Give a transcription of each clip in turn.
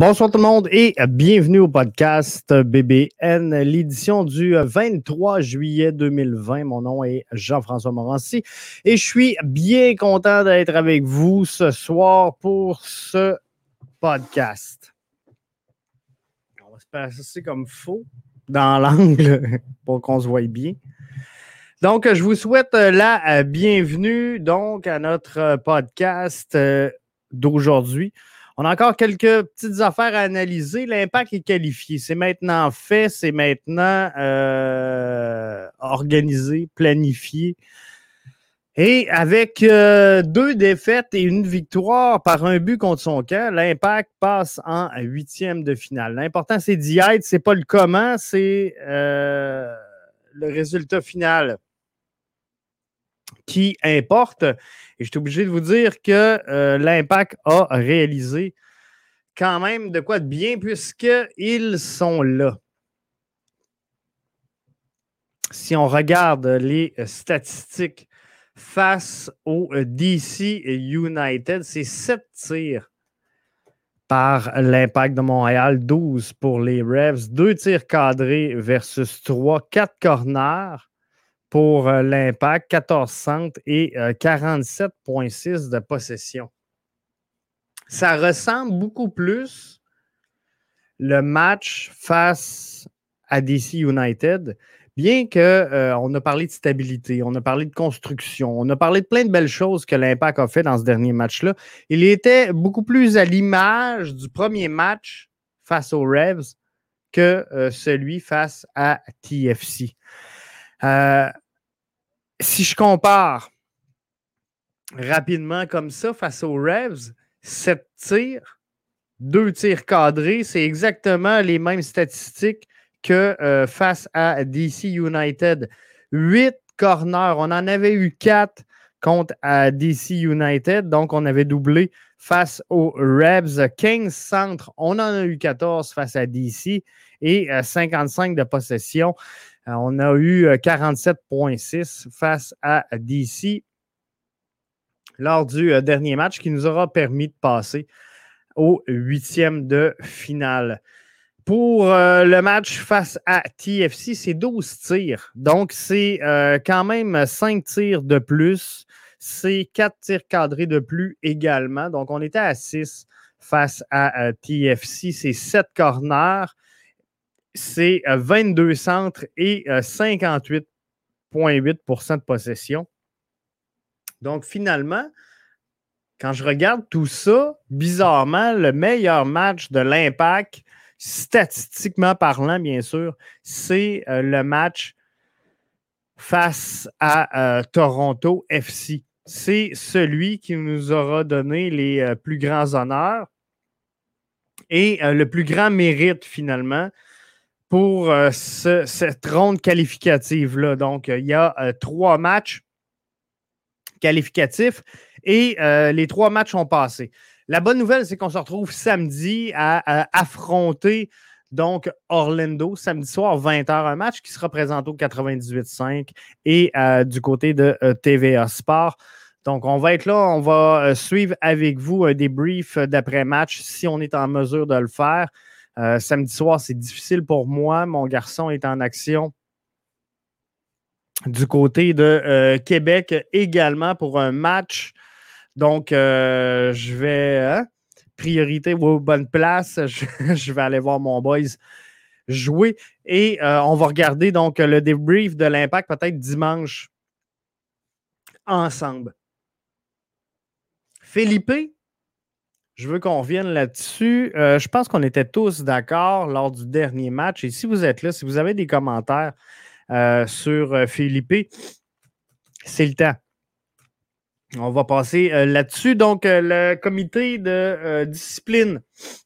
Bonsoir tout le monde et bienvenue au podcast BBN, l'édition du 23 juillet 2020. Mon nom est Jean-François Morancy et je suis bien content d'être avec vous ce soir pour ce podcast. On va se passer comme faux dans l'angle pour qu'on se voie bien. Donc, je vous souhaite la bienvenue donc à notre podcast d'aujourd'hui. On a encore quelques petites affaires à analyser. L'impact est qualifié. C'est maintenant fait, c'est maintenant euh, organisé, planifié. Et avec euh, deux défaites et une victoire par un but contre son camp, l'impact passe en huitième de finale. L'important, c'est d'y être. Ce n'est pas le comment, c'est euh, le résultat final qui importe. Et je suis obligé de vous dire que euh, l'Impact a réalisé quand même de quoi de bien puisqu'ils sont là. Si on regarde les statistiques face au DC United, c'est 7 tirs par l'impact de Montréal, 12 pour les Revs, 2 tirs cadrés versus 3, 4 corners pour euh, l'impact, 14 centres et 47,6 euh, de possession. Ça ressemble beaucoup plus le match face à DC United, bien qu'on euh, on a parlé de stabilité, on a parlé de construction, on a parlé de plein de belles choses que l'Impact a fait dans ce dernier match-là. Il était beaucoup plus à l'image du premier match face aux Revs que celui face à TFC. Euh, si je compare rapidement comme ça face aux Revs, 7 tirs, 2 tirs cadrés, c'est exactement les mêmes statistiques que euh, face à DC United. 8 corners, on en avait eu 4 contre DC United, donc on avait doublé face aux Rebs. 15 centres, on en a eu 14 face à DC et 55 euh, de possession. Euh, on a eu 47,6 euh, face à DC lors du dernier match qui nous aura permis de passer au huitième de finale. Pour le match face à TFC, c'est 12 tirs. Donc, c'est quand même 5 tirs de plus. C'est 4 tirs cadrés de plus également. Donc, on était à 6 face à TFC. C'est 7 corners c'est 22 euh, centres et 58,8% euh, de possession. Donc, finalement, quand je regarde tout ça, bizarrement, le meilleur match de l'impact, statistiquement parlant, bien sûr, c'est euh, le match face à Toronto FC. C'est celui qui nous aura donné les plus grands honneurs et le plus grand mérite, finalement, pour euh, cette ronde qualificative-là. Donc, il y a euh, trois matchs qualificatifs et euh, les trois matchs ont passé. La bonne nouvelle, c'est qu'on se retrouve samedi à, affronter donc Orlando, samedi soir, 20h, un match qui sera présenté au 98.5 et du côté de TVA Sport. Donc, on va être là, on va suivre avec vous un débrief d'après-match si on est en mesure de le faire. Euh, samedi soir, c'est difficile pour moi. Mon garçon est en action du côté de euh, Québec également pour un match. Donc, euh, je vais, hein, priorité aux bonnes places. Je, vais aller voir mon boys jouer et on va regarder donc le débrief de l'impact peut-être dimanche ensemble. Philippe, je veux qu'on revienne là-dessus. Euh, je pense qu'on était tous d'accord lors du dernier match. Et si vous êtes là, si vous avez des commentaires euh, sur euh, Philippe, c'est le temps. On va passer là-dessus. Donc, le comité de discipline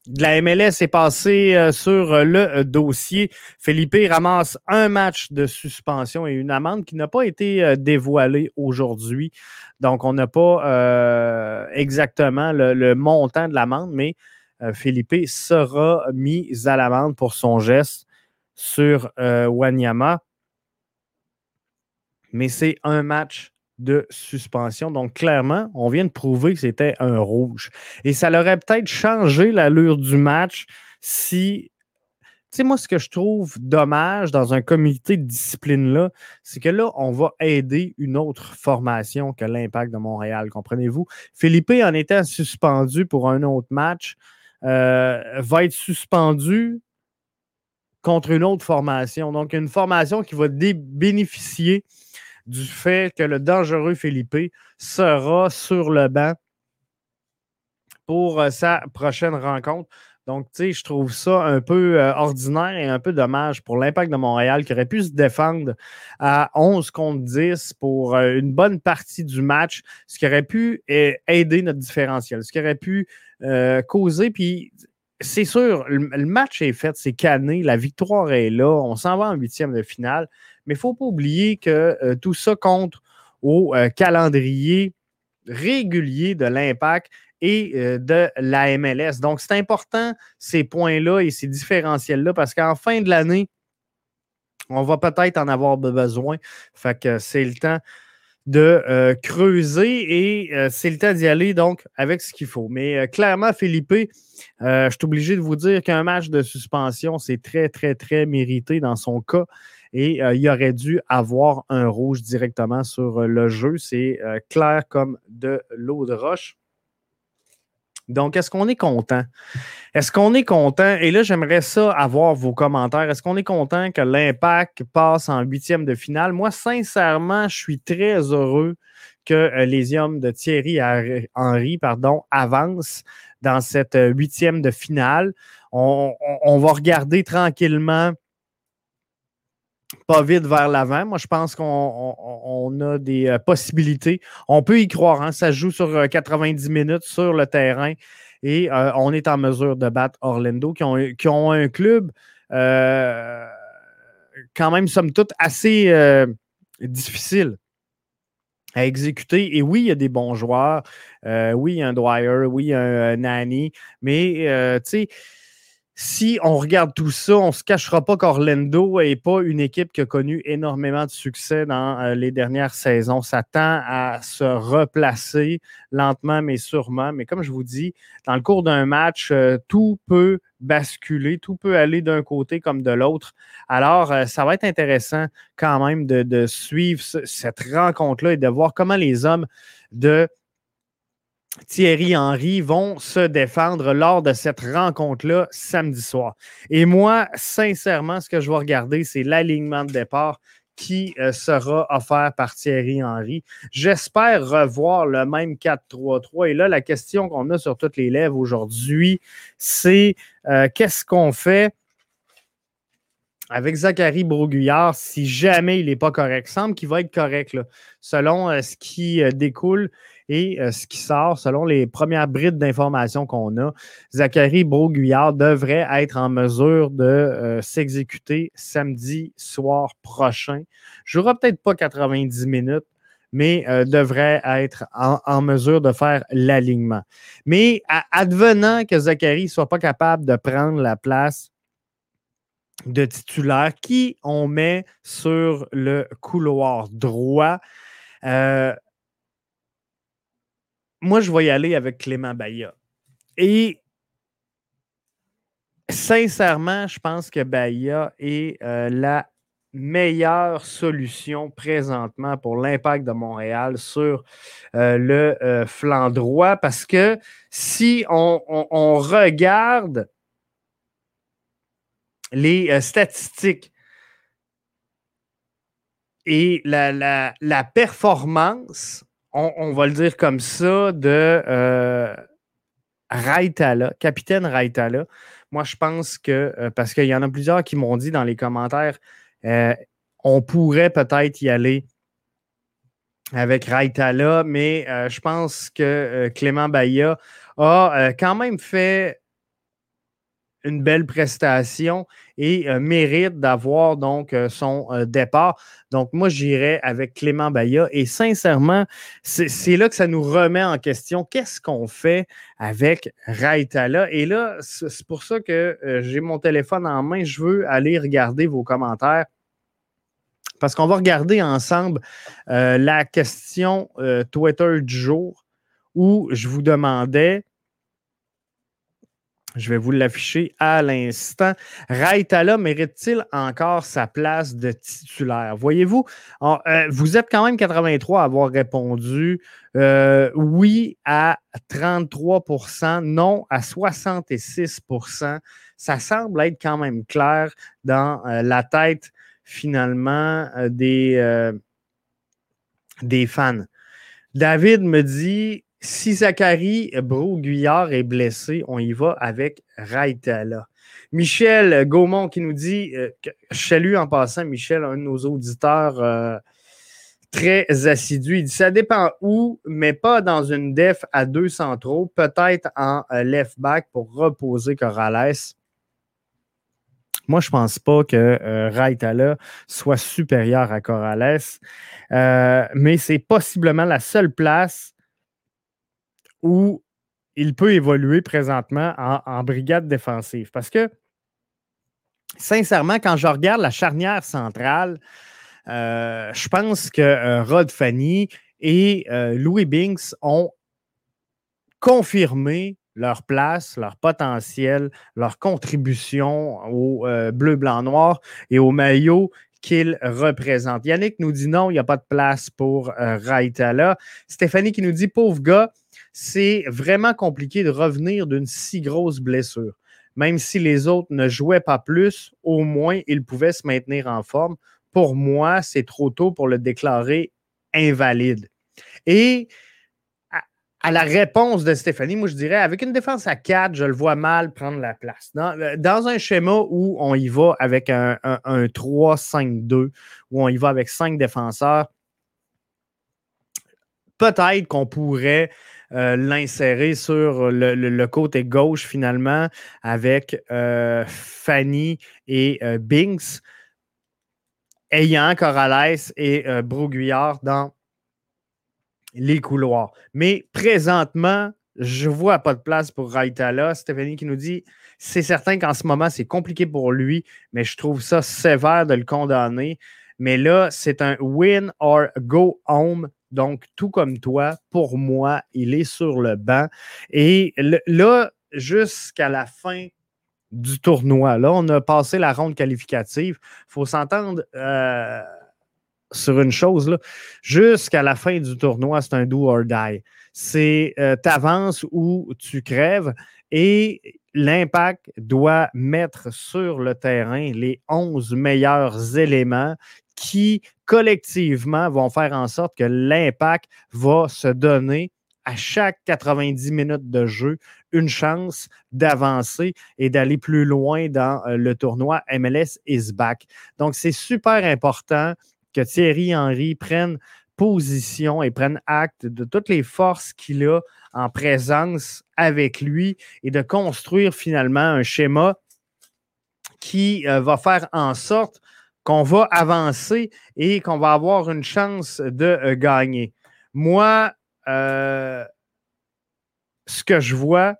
de la MLS est passé sur le dossier. Philippe ramasse un match de suspension et une amende qui n'a pas été dévoilée aujourd'hui. Donc, on n'a pas euh, exactement le, montant de l'amende, mais euh, Philippe sera mis à l'amende pour son geste sur euh, Wanyama. Mais c'est un match de suspension. Donc, clairement, on vient de prouver que c'était un rouge. Et ça aurait peut-être changé l'allure du match si. Tu sais, moi, ce que je trouve dommage dans un comité de discipline-là, c'est que là, on va aider une autre formation que l'Impact de Montréal, comprenez-vous? Philippe en étant suspendu pour un autre match, euh, va être suspendu contre une autre formation. Donc, une formation qui va bénéficier du fait que le dangereux Philippe sera sur le banc pour euh, sa prochaine rencontre. Donc, tu sais, je trouve ça un peu euh, ordinaire et un peu dommage pour l'impact de Montréal qui aurait pu se défendre à 11 contre 10 pour euh, une bonne partie du match, ce qui aurait pu aider notre différentiel, ce qui aurait pu causer. Puis, c'est sûr, le, match est fait, c'est canné, la victoire est là, on s'en va en huitième de finale. Mais il ne faut pas oublier que euh, tout ça compte au euh, calendrier régulier de l'impact et euh, de la MLS. Donc, c'est important ces points-là et ces différentiels-là parce qu'en fin de l'année, on va peut-être en avoir besoin. Fait que c'est le temps de creuser et c'est le temps d'y aller donc avec ce qu'il faut. Mais clairement, Philippe, je suis obligé de vous dire qu'un match de suspension, c'est très, très, très mérité dans son cas et euh, il aurait dû avoir un rouge directement sur euh, le jeu. C'est euh, clair comme de l'eau de roche. Donc, est-ce qu'on est content? Est-ce qu'on est content? Et là, j'aimerais ça avoir vos commentaires. Est-ce qu'on est content que l'Impact passe en huitième de finale? Moi, sincèrement, je suis très heureux que les hommes de Thierry Henry pardon, avancent dans cette huitième de finale. on va regarder tranquillement pas vite vers l'avant. Moi, je pense qu'on a des euh, possibilités. On peut y croire. Hein. Ça joue sur 90 euh, minutes sur le terrain et euh, on est en mesure de battre Orlando, qui ont, un club quand même, somme toute, assez difficile à exécuter. Et oui, il y a des bons joueurs. oui, il y a un Dwyer, oui, un, Nani. Mais, tu sais, si on regarde tout ça, on ne se cachera pas qu'Orlando n'est pas une équipe qui a connu énormément de succès dans euh, les dernières saisons. Ça tend à se replacer lentement mais sûrement. Mais comme je vous dis, dans le cours d'un match, euh, tout peut basculer, tout peut aller d'un côté comme de l'autre. Alors, euh, ça va être intéressant quand même de, de suivre cette rencontre-là et de voir comment les hommes de Thierry Henry vont se défendre lors de cette rencontre-là samedi soir. Et moi, sincèrement, ce que je vais regarder, c'est l'alignement de départ qui euh, sera offert par Thierry Henry. J'espère revoir le même 4-3-3. Et là, la question qu'on a sur toutes les lèvres aujourd'hui, c'est euh, qu'est-ce qu'on fait avec Zachary Broguillard si jamais il n'est pas correct? Il semble qu'il va être correct, selon euh, ce qui découle et euh, ce qui sort, selon les premières brides d'informations qu'on a, Zachary Broguillard devrait être en mesure de euh, s'exécuter samedi soir prochain. Je n'aurai peut-être pas 90 minutes, mais euh, devrait être en, mesure de faire l'alignement. Mais advenant que Zachary ne soit pas capable de prendre la place de titulaire qui on met sur le couloir droit, moi, je vais y aller avec Clément Baïa. Et sincèrement, je pense que Baïa est euh, la meilleure solution présentement pour l'impact de Montréal sur euh, le euh, flanc droit parce que si on, regarde les statistiques et la performance on, va le dire comme ça, de euh, capitaine Raitala. Moi, je pense que, euh, parce qu'il y en a plusieurs qui m'ont dit dans les commentaires, euh, on pourrait peut-être y aller avec Raitala, mais je pense que Clément Baïa a quand même fait une belle prestation et euh, mérite d'avoir donc euh, son euh, départ. Donc, moi, j'irais avec Clément Baya. Et sincèrement, c'est là que ça nous remet en question. Qu'est-ce qu'on fait avec Raitala? Et là, c'est pour ça que j'ai mon téléphone en main. Je veux aller regarder vos commentaires parce qu'on va regarder ensemble la question Twitter du jour où je vous demandais je vais vous l'afficher à l'instant. Raitala mérite-t-il encore sa place de titulaire? Voyez-vous, euh, vous êtes quand même 83 à avoir répondu euh, oui à 33% non à 66% Ça semble être quand même clair dans euh, la tête finalement des, des fans. David me dit si Zachary Bro-Guyard est blessé, on y va avec Raitala. Michel Gaumont qui nous dit, euh, en passant Michel, un de nos auditeurs euh, très assidu. Il dit ça dépend où, mais pas dans une def à deux centraux, peut-être en euh, left back pour reposer Corrales. Moi, je ne pense pas que Raitala soit supérieur à Corrales, mais c'est possiblement la seule place où il peut évoluer présentement en, brigade défensive. Parce que, sincèrement, quand je regarde la charnière centrale, euh, je pense que euh, Rod Fanny et euh, Louis Binks ont confirmé leur place, leur potentiel, leur contribution au bleu, blanc, noir et au maillot qu'ils représentent. Yannick nous dit non, il n'y a pas de place pour Raitala. Stéphanie qui nous dit pauvre gars, c'est vraiment compliqué de revenir d'une si grosse blessure. Même si les autres ne jouaient pas plus, au moins ils pouvaient se maintenir en forme. Pour moi, c'est trop tôt pour le déclarer invalide. Et à, la réponse de Stéphanie, moi je dirais, avec une défense à 4, je le vois mal prendre la place. Dans, un schéma où on y va avec un, un 3-5-2, où on y va avec cinq défenseurs, peut-être qu'on pourrait euh, l'insérer sur le, côté gauche finalement avec euh, Fanny et euh, Binks, ayant Corrales et Broguillard dans les couloirs. Mais présentement, je ne vois pas de place pour Raitala. Stéphanie qui nous dit c'est certain qu'en ce moment, c'est compliqué pour lui, mais je trouve ça sévère de le condamner. Mais là, c'est un win or go home donc, tout comme toi, pour moi, il est sur le banc. Et là, jusqu'à la fin du tournoi, là, on a passé la ronde qualificative. Il faut s'entendre euh, sur une chose. Jusqu'à la fin du tournoi, c'est un do or die. C'est euh, t'avances ou tu crèves. Et l'impact doit mettre sur le terrain les 11 meilleurs éléments qui collectivement vont faire en sorte que l'impact va se donner à chaque 90 minutes de jeu une chance d'avancer et d'aller plus loin dans euh, le tournoi MLS is back. Donc, c'est super important que Thierry Henry prenne position et prenne acte de toutes les forces qu'il a en présence avec lui et de construire finalement un schéma qui euh, va faire en sorte qu'on va avancer et qu'on va avoir une chance de euh, gagner. Moi, euh, ce que je vois,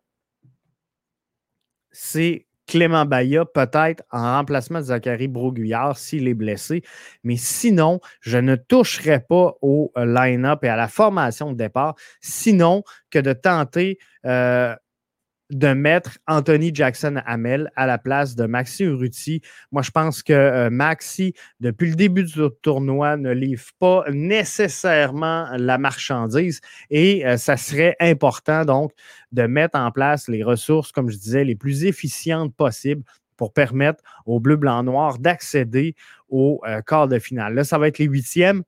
c'est Clément Baya, peut-être en remplacement de Zachary Broguillard s'il est blessé. Mais sinon, je ne toucherai pas au euh, line-up et à la formation de départ, sinon que de tenter de mettre Anthony Jackson Hamel à la place de Maxi Urruti. Moi, je pense que euh, Maxi, depuis le début du tournoi, ne livre pas nécessairement la marchandise et euh, ça serait important donc de mettre en place les ressources, comme je disais, les plus efficientes possibles pour permettre aux Bleus, Blancs, Noirs d'accéder au euh, quart de finale. Là, ça va être les huitièmes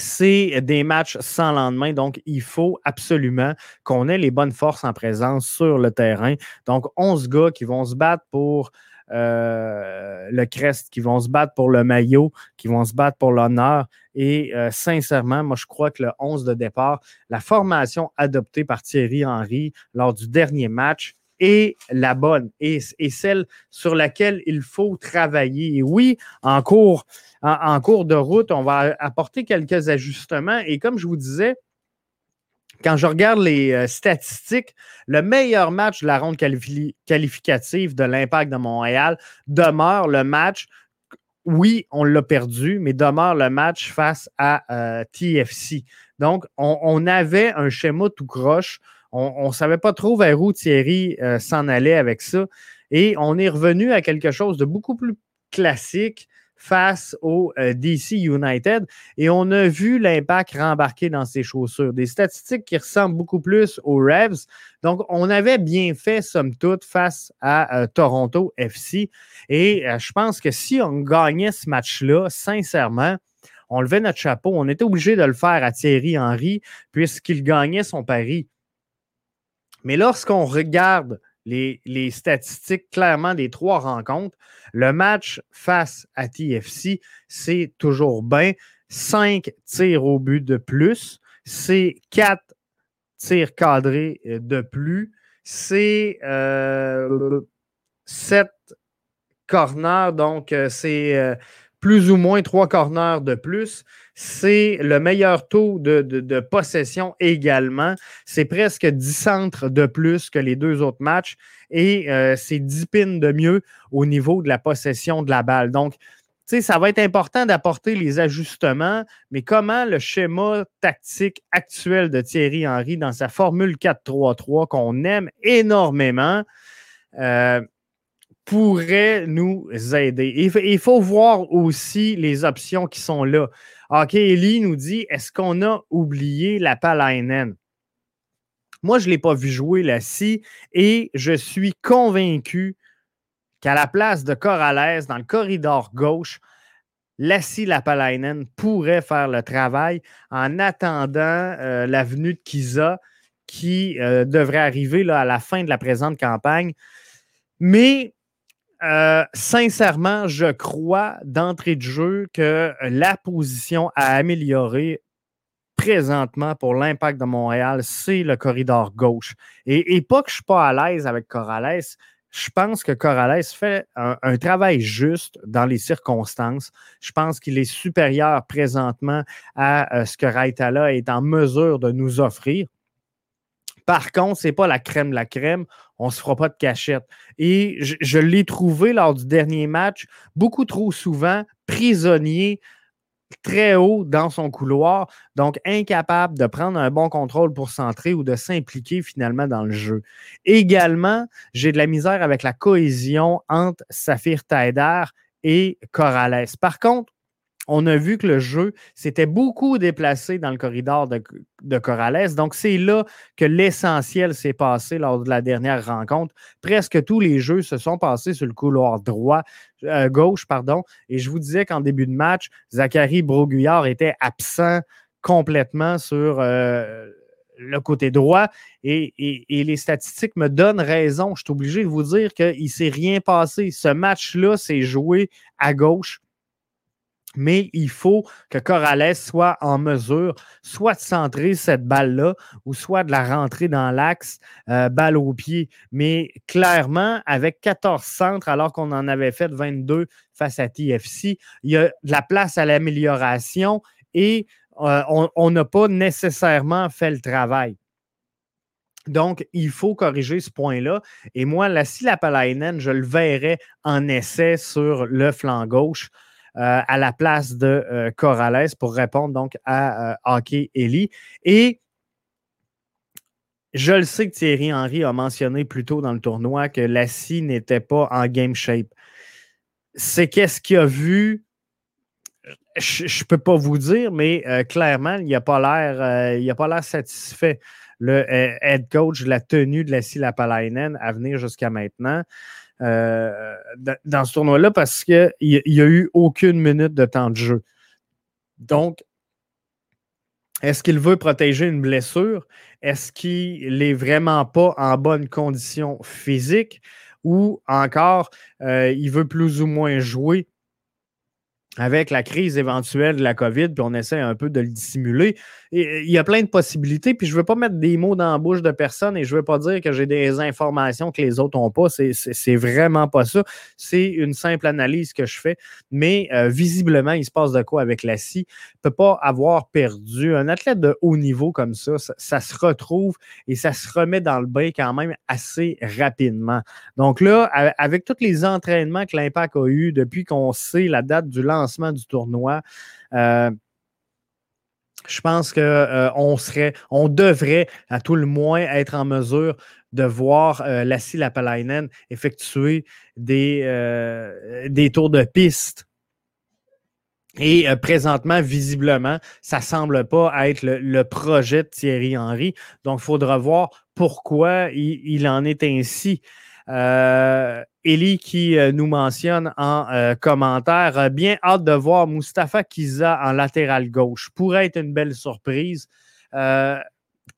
c'est des matchs sans lendemain. Donc, il faut absolument qu'on ait les bonnes forces en présence sur le terrain. Donc, 11 gars qui vont se battre pour euh, le crest, qui vont se battre pour le maillot, qui vont se battre pour l'honneur. Et euh, sincèrement, moi, je crois que le 11 de départ, la formation adoptée par Thierry Henry lors du dernier match, est la bonne et, celle sur laquelle il faut travailler. Et oui, en cours, en, cours de route, on va apporter quelques ajustements. Et comme je vous disais, quand je regarde les euh, statistiques, le meilleur match de la ronde qualificative de l'Impact de Montréal demeure le match oui, on l'a perdu, mais demeure le match face à TFC. Donc, on, avait un schéma tout croche. On ne savait pas trop vers où Thierry s'en allait avec ça. Et on est revenu à quelque chose de beaucoup plus classique face au euh, DC United et on a vu l'impact rembarquer dans ses chaussures. Des statistiques qui ressemblent beaucoup plus aux Revs. Donc, on avait bien fait, somme toute, face à euh, Toronto FC. Et euh, je pense que si on gagnait ce match-là, sincèrement, on levait notre chapeau. On était obligé de le faire à Thierry Henry puisqu'il gagnait son pari. Mais lorsqu'on regarde les, statistiques clairement des trois rencontres. Le match face à TFC, c'est toujours bien. Cinq tirs au but de plus. C'est quatre tirs cadrés euh, de plus. C'est euh, sept corners. Donc, euh, c'est plus ou moins trois corners de plus. C'est le meilleur taux de, possession également. C'est presque 10 centres de plus que les deux autres matchs et euh, c'est 10 pins de mieux au niveau de la possession de la balle. Donc, tu sais, ça va être important d'apporter les ajustements, mais comment le schéma tactique actuel de Thierry Henry dans sa formule 4-3-3 qu'on aime énormément, euh, pourrait nous aider. Il faut voir aussi les options qui sont là. OK, Ellie nous dit est-ce qu'on a oublié la Palainen? Moi, je ne l'ai pas vu jouer la scie et je suis convaincu qu'à la place de Corrales, dans le corridor gauche, Lassie Lapalainen pourrait faire le travail en attendant euh, la venue de Kiza qui euh, devrait arriver là, à la fin de la présente campagne. Mais euh, sincèrement, je crois d'entrée de jeu que la position à améliorer présentement pour l'impact de Montréal, c'est le corridor gauche. Et, pas que je ne suis pas à l'aise avec Corrales, je pense que Corrales fait un, travail juste dans les circonstances. Je pense qu'il est supérieur présentement à euh, ce que Raitala est en mesure de nous offrir. Par contre, ce n'est pas la crème la crème. On ne se fera pas de cachette. Et je, l'ai trouvé lors du dernier match beaucoup trop souvent prisonnier très haut dans son couloir, donc incapable de prendre un bon contrôle pour centrer ou de s'impliquer finalement dans le jeu. Également, j'ai de la misère avec la cohésion entre Saphir Taider et Corrales. Par contre, on a vu que le jeu s'était beaucoup déplacé dans le corridor de, de Corrales. Donc, c'est là que l'essentiel s'est passé lors de la dernière rencontre. Presque tous les jeux se sont passés sur le couloir droit, euh, gauche, pardon. Et je vous disais qu'en début de match, Zachary Broguillard était absent complètement sur euh, le côté droit. Et, et, les statistiques me donnent raison. Je suis obligé de vous dire qu'il ne s'est rien passé. Ce match-là s'est joué à gauche mais il faut que Corrales soit en mesure soit de centrer cette balle-là ou soit de la rentrer dans l'axe, euh, balle au pied. Mais clairement, avec 14 centres, alors qu'on en avait fait 22 face à TFC, il y a de la place à l'amélioration et euh, on n'a pas nécessairement fait le travail. Donc, il faut corriger ce point-là. Et moi, la Silapalainen, je le verrais en essai sur le flanc gauche. Euh, à la place de euh, Corrales pour répondre donc à euh, Hockey Ellie. Et je le sais que Thierry Henry a mentionné plus tôt dans le tournoi que Lassie n'était pas en game shape. C'est qu'est-ce qu'il a vu? Je ne peux pas vous dire, mais clairement, il n'a pas l'air satisfait. Le head coach la tenue de la Lapalainen à venir jusqu'à maintenant. Euh, dans ce tournoi-là parce qu'il n'y a eu aucune minute de temps de jeu. Donc, est-ce qu'il veut protéger une blessure? Est-ce qu'il n'est vraiment pas en bonne condition physique? Ou encore, euh, il veut plus ou moins jouer avec la crise éventuelle de la COVID, puis on essaie un peu de le dissimuler. Il y a plein de possibilités, puis je ne veux pas mettre des mots dans la bouche de personne et je ne veux pas dire que j'ai des informations que les autres n'ont pas. C'est vraiment pas ça. C'est une simple analyse que je fais. Mais euh, visiblement, il se passe de quoi avec la scie? ne peut pas avoir perdu. Un athlète de haut niveau comme ça, ça, ça, se retrouve et ça se remet dans le bain quand même assez rapidement. Donc là, avec tous les entraînements que l'Impact a eu depuis qu'on sait la date du lancement, du tournoi. Euh, je pense qu'on euh, serait, on devrait à tout le moins être en mesure de voir euh, Lassie Lapalainen effectuer des, euh, des tours de piste. Et présentement, visiblement, ça ne semble pas être le, projet de Thierry Henry. Donc, il faudra voir pourquoi il en est ainsi. Euh, qui euh, nous mentionne en euh, commentaire, bien hâte de voir Mustapha Kiza en latéral gauche. Pourrait être une belle surprise.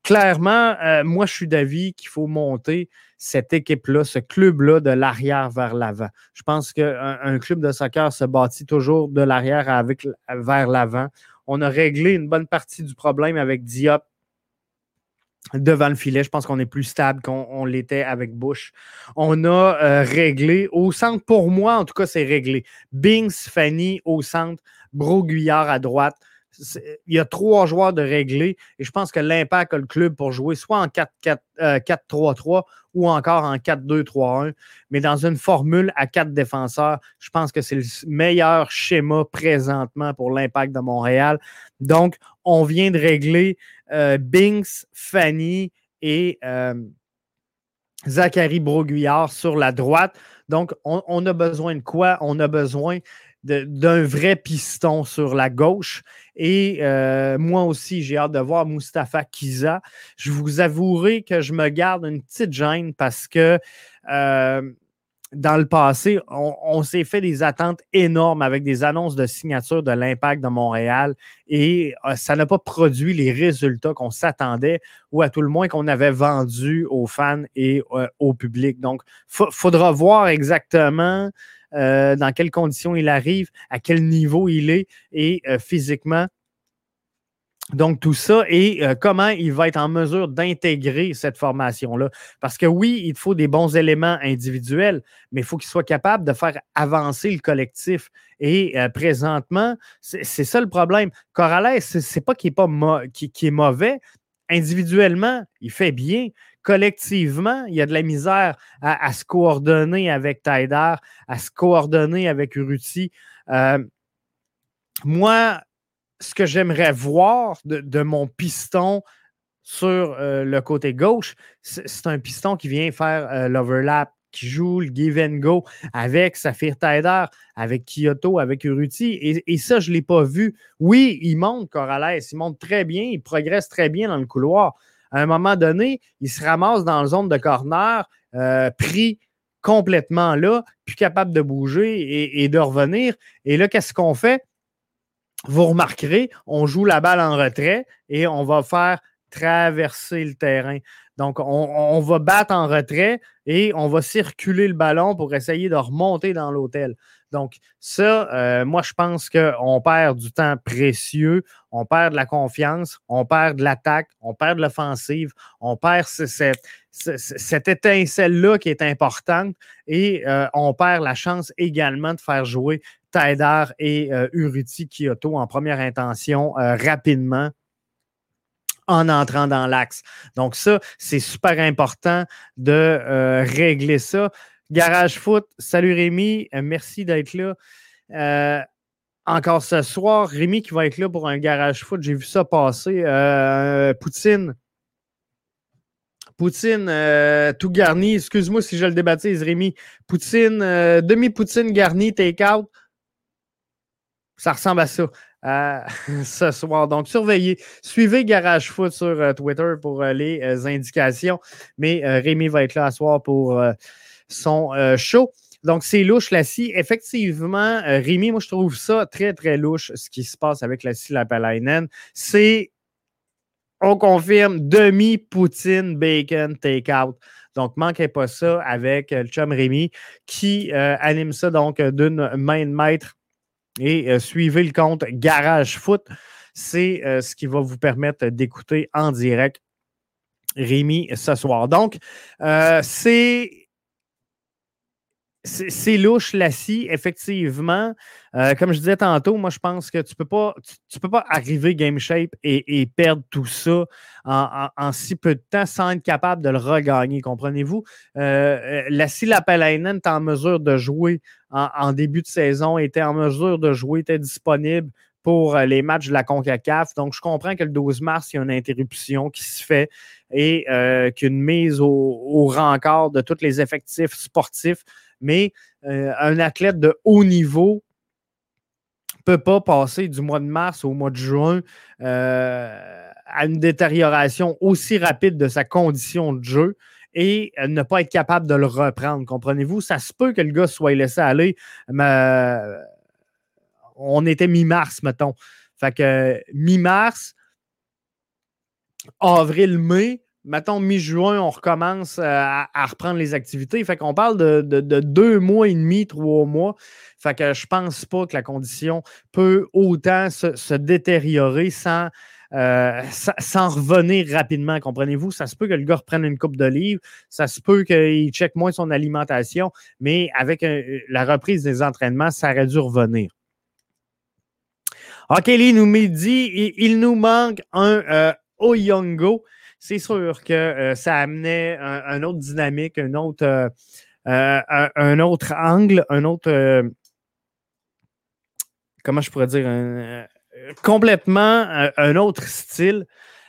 clairement, moi, je suis d'avis qu'il faut monter cette équipe-là, ce club-là de l'arrière vers l'avant. Je pense qu'un un club de soccer se bâtit toujours de l'arrière vers l'avant. On a réglé une bonne partie du problème avec Diop devant le filet. Je pense qu'on est plus stable qu'on l'était avec Bush. On a euh, réglé au centre, pour moi, en tout cas, c'est réglé. Bings, Fanny au centre, Broguillard à droite. Il y a trois joueurs de réglé et je pense que l'impact a le club pour jouer soit en 4-3-3 euh, ou encore en 4-2-3-1. Mais dans une formule à quatre défenseurs, je pense que c'est le meilleur schéma présentement pour l'impact de Montréal. Donc, on vient de régler Binks, Fanny et euh, Zachary Broguillard sur la droite. Donc, on, a besoin de quoi? On a besoin d'un vrai piston sur la gauche. Et euh, moi aussi, j'ai hâte de voir Mustapha Kiza. Je vous avouerai que je me garde une petite gêne parce que dans le passé, on, s'est fait des attentes énormes avec des annonces de signature de l'impact de Montréal et euh, ça n'a pas produit les résultats qu'on s'attendait ou à tout le moins qu'on avait vendu aux fans et euh, au public. Donc, il faudra voir exactement euh, dans quelles conditions il arrive, à quel niveau il est et physiquement donc, tout ça et euh, comment il va être en mesure d'intégrer cette formation-là. Parce que oui, il faut des bons éléments individuels, mais il faut qu'il soit capable de faire avancer le collectif. Et euh, présentement, c'est ça le problème. Corrales, c'est pas qu'il est, pas est mauvais. Individuellement, il fait bien. Collectivement, il y a de la misère à, se coordonner avec Taïdar, à se coordonner avec Uruti. Euh, moi, ce que j'aimerais voir de, mon piston sur euh, le côté gauche, c'est un piston qui vient faire euh, l'overlap, qui joue le give and go avec Saphir Taider, avec Kyoto, avec Uruti. Et, ça, je ne l'ai pas vu. Oui, il monte Corrales, il monte très bien, il progresse très bien dans le couloir. À un moment donné, il se ramasse dans la zone de corner, euh, pris complètement là, plus capable de bouger et de revenir. Et là, qu'est-ce qu'on fait? Vous remarquerez, on joue la balle en retrait et on va faire traverser le terrain. Donc, on, va battre en retrait et on va circuler le ballon pour essayer de remonter dans l'hôtel. Donc, ça, euh, moi, je pense qu'on perd du temps précieux, on perd de la confiance, on perd de l'attaque, on perd de l'offensive, on perd cette, étincelle-là qui est importante et euh, on perd la chance également de faire jouer Taider et euh, Uruti Kyoto en première intention euh, rapidement en entrant dans l'axe. Donc ça, c'est super important de régler ça. Garage Foot, salut Rémi, merci d'être là. encore ce soir, Rémi qui va être là pour un Garage Foot, j'ai vu ça passer. Poutine, Poutine tout garni, excuse-moi si je le débaptise, Rémi. Poutine, demi-poutine garni, take-out. Ça ressemble à ça ce soir. Donc, surveillez. Suivez Garage Foot sur euh, Twitter pour euh, les euh, indications. Mais Rémi va être là ce soir pour son show. Donc, c'est louche, la scie. Effectivement, Rémi, moi, je trouve ça très, très louche, ce qui se passe avec la scie Lapalainen. C'est, on confirme, demi-poutine, bacon, take-out. Donc, manquez pas ça avec le chum Rémi qui anime ça donc d'une main de maître et suivez le compte Garage Foot. C'est ce qui va vous permettre d'écouter en direct Rémi ce soir. Donc, c'est c'est louche, Lassie, effectivement. Euh, comme je disais tantôt, moi, je pense que tu ne peux, pas, tu, peux pas arriver Game Shape et, perdre tout ça en, si peu de temps sans être capable de le regagner, comprenez-vous? Euh, euh Lassie Lapalainen est en mesure de jouer en, début de saison, était en mesure de jouer, était disponible pour euh, les matchs de la CONCACAF. Donc, je comprends que le 12 mars, il y a une interruption qui se fait et qu'une mise au, au rencard de tous les effectifs sportifs mais euh, un athlète de haut niveau ne peut pas passer du mois de mars au mois de juin euh, à une détérioration aussi rapide de sa condition de jeu et euh, ne pas être capable de le reprendre. Comprenez-vous? Ça se peut que le gars soit laissé aller, mais on était mi-mars, mettons. Fait que mi-mars, avril, mai, mettons, mi-juin, on recommence euh, à, reprendre les activités. Fait qu'on parle de, deux mois et demi, trois mois. Fait que je pense pas que la condition peut autant se, détériorer sans, euh, sans, revenir rapidement. Comprenez-vous? Ça se peut que le gars reprenne une coupe d'olive, ça se peut qu'il check moins son alimentation, mais avec euh, la reprise des entraînements, ça aurait dû revenir. OK, Lee nous dit il, nous manque un Oyongo c'est sûr que euh, ça amenait un, autre dynamique, un autre, euh, euh, un, autre angle, un autre. comment je pourrais dire? complètement un autre style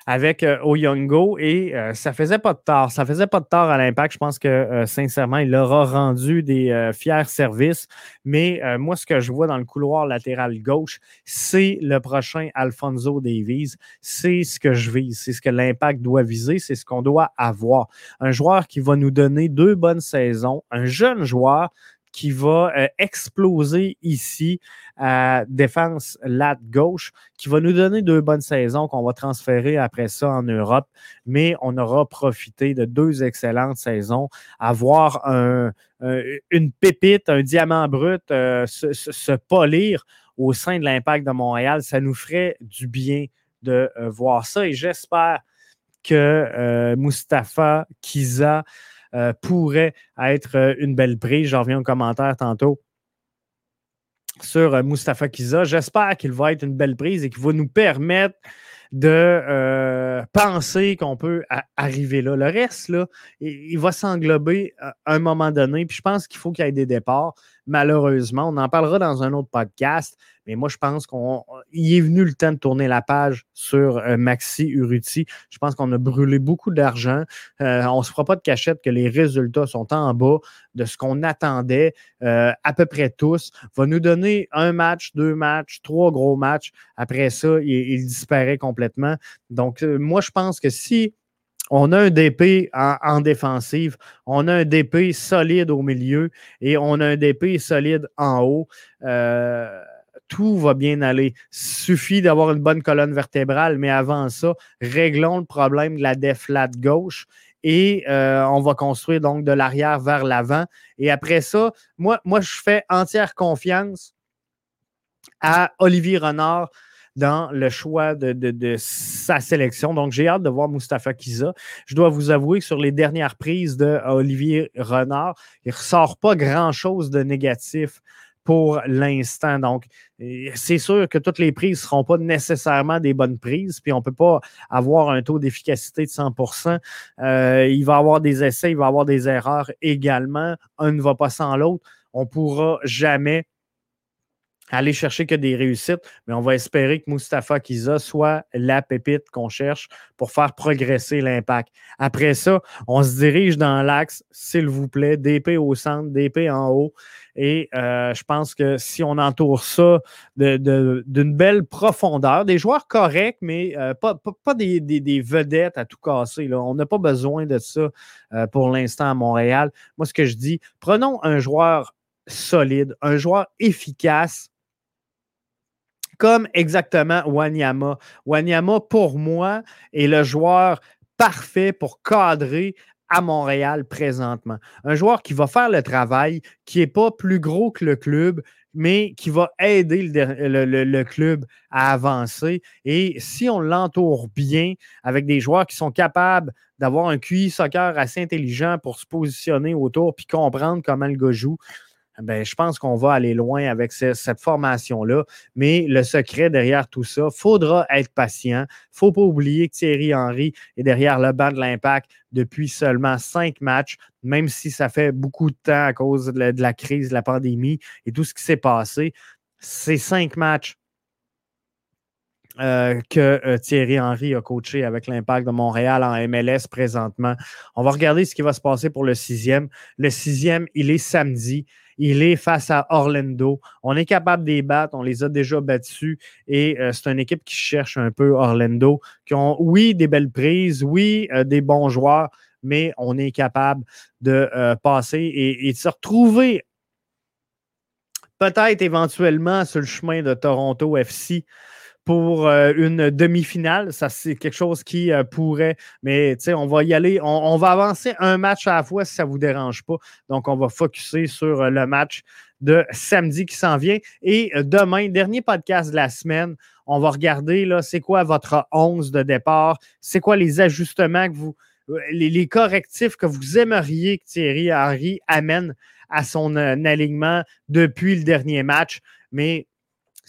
avec euh, Oyongo et euh, ça faisait pas de tort. Ça faisait pas de tort à l'impact. Je pense que euh, sincèrement, il leur a rendu des fiers services. Mais moi, ce que je vois dans le couloir latéral gauche, c'est le prochain Alfonso Davies. C'est ce que je vise. C'est ce que l'impact doit viser. C'est ce qu'on doit avoir. Un joueur qui va nous donner deux bonnes saisons. Un jeune joueur qui va euh, exploser ici à défense lat gauche, qui va nous donner deux bonnes saisons qu'on va transférer après ça en Europe. Mais on aura profité de deux excellentes saisons. Avoir une pépite, un diamant brut, euh, se, polir au sein de l'impact de Montréal, ça nous ferait du bien de euh, voir ça. Et j'espère que Mustapha Kiza euh, pourrait être euh, une belle prise. J'en reviens au commentaire tantôt sur euh, Mustafa Kiza. J'espère qu'il va être une belle prise et qu'il va nous permettre de penser qu'on peut arriver là. Le reste, là, il, va s'englober à un moment donné. Puis je pense qu'il faut qu'il y ait des départs. Malheureusement, on en parlera dans un autre podcast. Mais moi, je pense qu'il est venu le temps de tourner la page sur euh, Maxi Uruti. Je pense qu'on a brûlé beaucoup d'argent. Euh, on ne se fera pas de cachette que les résultats sont en bas de ce qu'on attendait euh, à peu près tous. Va nous donner un match, deux matchs, trois gros matchs. Après ça, il, disparaît complètement. Donc, moi, je pense que si on a un DP en, défensive, on a un DP solide au milieu et on a un DP solide en haut tout va bien aller. Suffit d'avoir une bonne colonne vertébrale, mais avant ça, réglons le problème de la déflate gauche et euh, on va construire donc de l'arrière vers l'avant. Et après ça, moi, je fais entière confiance à Olivier Renard dans le choix de, sa sélection. Donc, j'ai hâte de voir Mustapha Kiza. Je dois vous avouer que sur les dernières prises de Olivier Renard, il ne ressort pas grand-chose de négatif pour l'instant. Donc, c'est sûr que toutes les prises ne seront pas nécessairement des bonnes prises, puis on ne peut pas avoir un taux d'efficacité de 100% euh, Il va y avoir des essais, il va y avoir des erreurs également. Un ne va pas sans l'autre. On ne pourra jamais aller chercher que des réussites, mais on va espérer que Mustapha Kiza soit la pépite qu'on cherche pour faire progresser l'impact. Après ça, on se dirige dans l'axe, s'il vous plaît, DP au centre, DP en haut. Et euh, je pense que si on entoure ça d'une belle profondeur, des joueurs corrects, mais euh, pas, des, vedettes à tout casser. Là. On n'a pas besoin de ça euh, pour l'instant à Montréal. Moi, ce que je dis, prenons un joueur solide, un joueur efficace comme exactement Wanyama. Wanyama, pour moi, est le joueur parfait pour cadrer à Montréal présentement. Un joueur qui va faire le travail, qui n'est pas plus gros que le club, mais qui va aider le, club à avancer. Et si on l'entoure bien avec des joueurs qui sont capables d'avoir un QI soccer assez intelligent pour se positionner autour puis comprendre comment le gars joue, ben, je pense qu'on va aller loin avec cette formation-là. Mais le secret derrière tout ça, faudra être patient. Faut pas oublier que Thierry Henry est derrière le banc de l'impact depuis seulement cinq matchs, même si ça fait beaucoup de temps à cause de la, crise, de la pandémie et tout ce qui s'est passé. Ces cinq matchs euh, que euh, Thierry Henry a coaché avec l'Impact de Montréal en MLS présentement. On va regarder ce qui va se passer pour le sixième. Le sixième, il est samedi. Il est face à Orlando. On est capable de les battre. On les a déjà battus. Et euh, c'est une équipe qui cherche un peu Orlando, qui ont, oui, des belles prises, oui, des bons joueurs, mais on est capable de passer et de se retrouver peut-être éventuellement sur le chemin de Toronto FC pour euh, une demi-finale. Ça, c'est quelque chose qui euh, pourrait, mais on va y aller. On, va avancer un match à la fois si ça ne vous dérange pas. Donc, on va focuser sur euh, le match de samedi qui s'en vient. Et demain, dernier podcast de la semaine, on va regarder là, c'est quoi votre 11 de départ, c'est quoi les ajustements que vous, les, les, correctifs que vous aimeriez que Thierry Henry amène à son alignement depuis le dernier match? Mais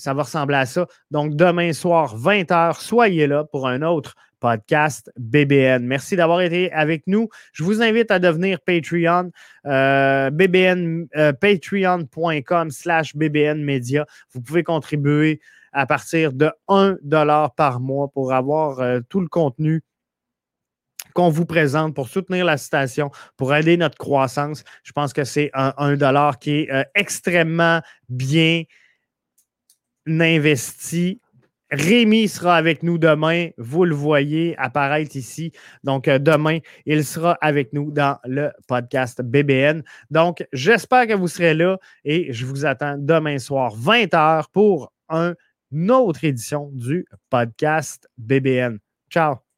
ça va ressembler à ça. Donc, demain soir, 20h, soyez là pour un autre podcast BBN. Merci d'avoir été avec nous. Je vous invite à devenir Patreon, euh, BBN, euh, patreon.com slash BBN Media. Vous pouvez contribuer à partir de 1 par mois pour avoir euh, tout le contenu qu'on vous présente pour soutenir la station, pour aider notre croissance. Je pense que c'est un 1 dollar qui est extrêmement bien investi. Rémi sera avec nous demain. Vous le voyez apparaître ici. Donc, euh, demain, il sera avec nous dans le podcast BBN. Donc, j'espère que vous serez là et je vous attends demain soir, 20h, pour une autre édition du podcast BBN. Ciao!